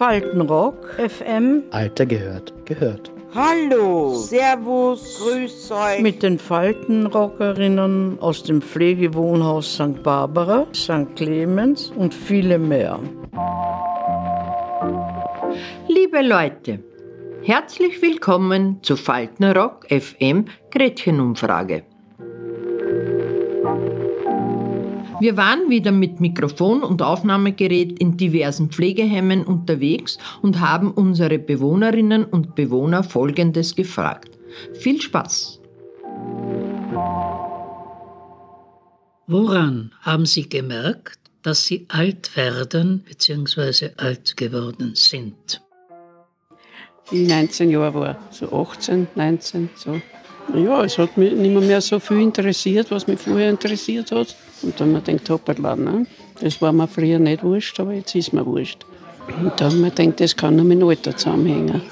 Faltenrock FM. Alter gehört, gehört. Hallo, Servus, Grüß euch. Mit den Faltenrockerinnen aus dem Pflegewohnhaus St. Barbara, St. Clemens und viele mehr. Liebe Leute, herzlich willkommen zu Faltenrock FM Gretchenumfrage. Wir waren wieder mit Mikrofon und Aufnahmegerät in diversen Pflegeheimen unterwegs und haben unsere Bewohnerinnen und Bewohner Folgendes gefragt. Viel Spaß! Woran haben Sie gemerkt, dass Sie alt werden bzw. alt geworden sind? Ich 19 Jahre war, so 18, 19, so. Ja, es hat mich nicht mehr so viel interessiert, was mich vorher interessiert hat. Und dann habe ich gedacht, hoppala, ne? das war mir früher nicht wurscht, aber jetzt ist mir wurscht. Und dann habe ich gedacht, das kann nur mit dem Alter zusammenhängen.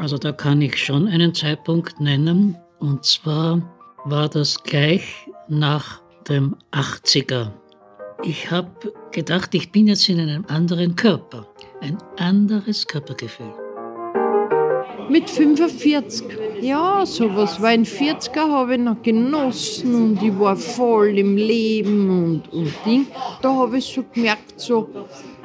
Also da kann ich schon einen Zeitpunkt nennen. Und zwar war das gleich nach dem 80er. Ich habe gedacht, ich bin jetzt in einem anderen Körper. Ein anderes Körpergefühl. Mit 45. Ja, sowas. Weil in 40er habe ich noch genossen und ich war voll im Leben und, und Ding. Da habe ich so gemerkt, so,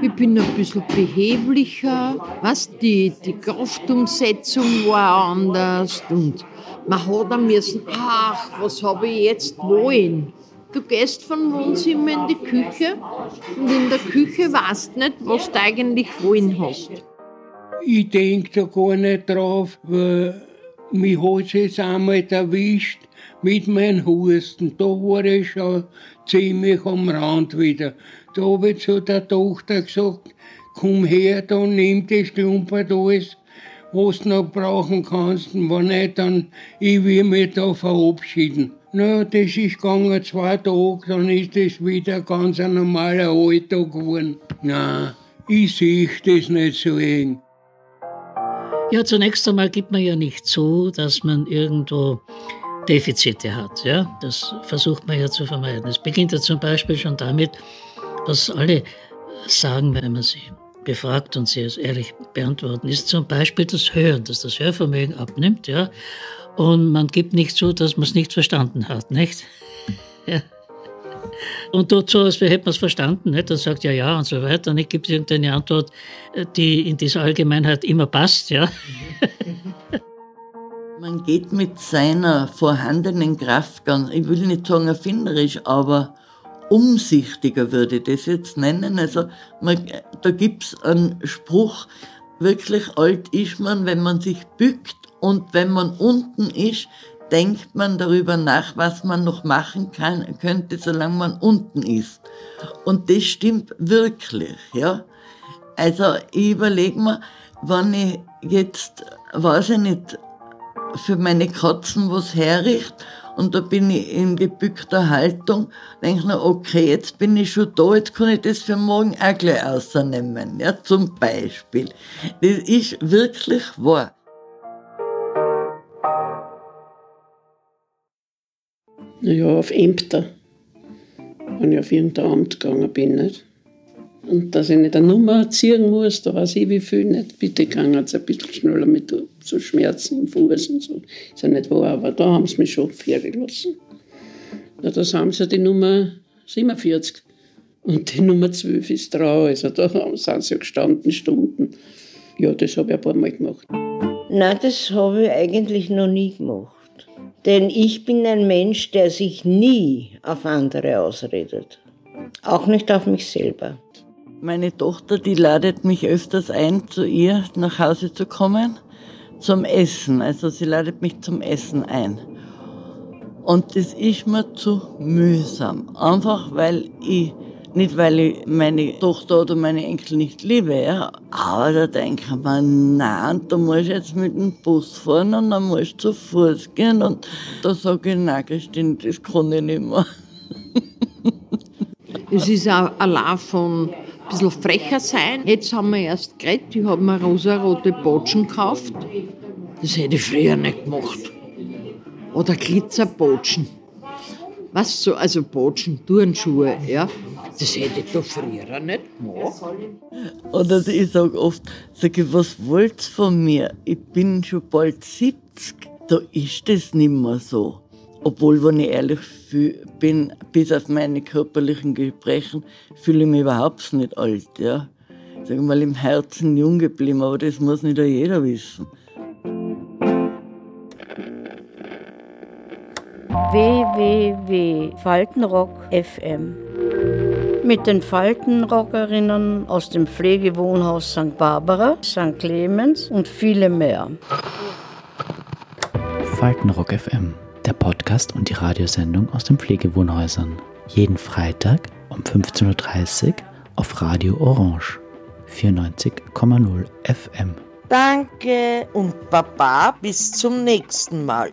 ich bin ein bisschen behäblicher. Was, die, die Kraftumsetzung war anders und man hat dann müssen, ach, was habe ich jetzt wollen? Du gehst von Wohnzimmer in die Küche und in der Küche weißt nicht, was du eigentlich wollen hast. Ich denke da gar nicht drauf, weil mich hat es einmal erwischt mit meinem Husten. Da war ich schon ziemlich am Rand wieder. Da habe ich zu der Tochter gesagt, komm her, da nimm die Strumpert alles, was du noch brauchen kannst. Und wenn nicht, dann ich will mich da verabschieden. Na, das ist gegangen zwei Tage, dann ist das wieder ganz ein normaler Alltag geworden. Na, ich sehe das nicht so eng. Ja, zunächst einmal gibt man ja nicht zu, dass man irgendwo Defizite hat. Ja? Das versucht man ja zu vermeiden. Es beginnt ja zum Beispiel schon damit, was alle sagen, wenn man sie befragt und sie es ehrlich beantworten, ist zum Beispiel das Hören, dass das Hörvermögen abnimmt. Ja? Und man gibt nicht zu, dass man es nicht verstanden hat. Nicht? Ja. Und tut so, als hätte man es verstanden, nicht? und sagt ja, ja und so weiter. Und ich gibt irgendeine Antwort, die in dieser Allgemeinheit immer passt. Ja. Man geht mit seiner vorhandenen Kraft ganz, ich will nicht sagen erfinderisch, aber umsichtiger würde ich das jetzt nennen. Also man, da gibt es einen Spruch, wirklich alt ist man, wenn man sich bückt und wenn man unten ist, denkt man darüber nach, was man noch machen kann, könnte, solange man unten ist. Und das stimmt wirklich, ja. Also ich überlege mir, wenn ich jetzt, weiß ich nicht, für meine Katzen was herrichte und da bin ich in gebückter Haltung, denke ich mir, okay, jetzt bin ich schon da, jetzt kann ich das für morgen auch gleich rausnehmen, ja, zum Beispiel. Das ist wirklich wahr. Ja, auf Ämter. Wenn ich auf irgendein Amt gegangen bin. Nicht? Und dass ich nicht eine Nummer ziehen muss, da weiß ich wie viel nicht. Bitte gegangen es ein bisschen schneller mit so Schmerzen im Fuß und so. Ist ja nicht wahr, aber da haben sie mich schon fertig lassen. Ja, das haben sie die Nummer 47. Und die Nummer 12 ist drauf. Also da sind sie gestanden Stunden. Ja, das habe ich ein paar Mal gemacht. Nein, das habe ich eigentlich noch nie gemacht. Denn ich bin ein Mensch, der sich nie auf andere ausredet. Auch nicht auf mich selber. Meine Tochter, die ladet mich öfters ein, zu ihr nach Hause zu kommen, zum Essen. Also sie ladet mich zum Essen ein. Und das ist mir zu mühsam. Einfach weil ich nicht, weil ich meine Tochter oder meine Enkel nicht liebe, ja. Aber da denke ich mir, nein, du musst jetzt mit dem Bus fahren und dann musst du zu Fuß gehen. Und da sage ich, nein, Christine, das kann ich nicht mehr. Es ist auch allein von ein bisschen frecher sein. Jetzt haben wir erst geredet, ich habe mir rosarote Botschen gekauft. Das hätte ich früher nicht gemacht. Oder Glitzerbotschen. Was so, also Botschen, Turnschuhe, ja. Das hätte ich doch früher nicht gemacht. Oder ich sage oft, sag ich, was wollt ihr von mir? Ich bin schon bald 70. Da ist das nicht mehr so. Obwohl, wenn ich ehrlich bin, bis auf meine körperlichen Gebrechen, fühle ich mich überhaupt nicht alt. Ja. Sag mal, im Herzen jung geblieben, aber das muss nicht jeder wissen. www.faltenrock FM mit den Faltenrockerinnen aus dem Pflegewohnhaus St. Barbara, St. Clemens und viele mehr. Faltenrock FM, der Podcast und die Radiosendung aus den Pflegewohnhäusern. Jeden Freitag um 15.30 Uhr auf Radio Orange 94,0 FM. Danke und Baba bis zum nächsten Mal.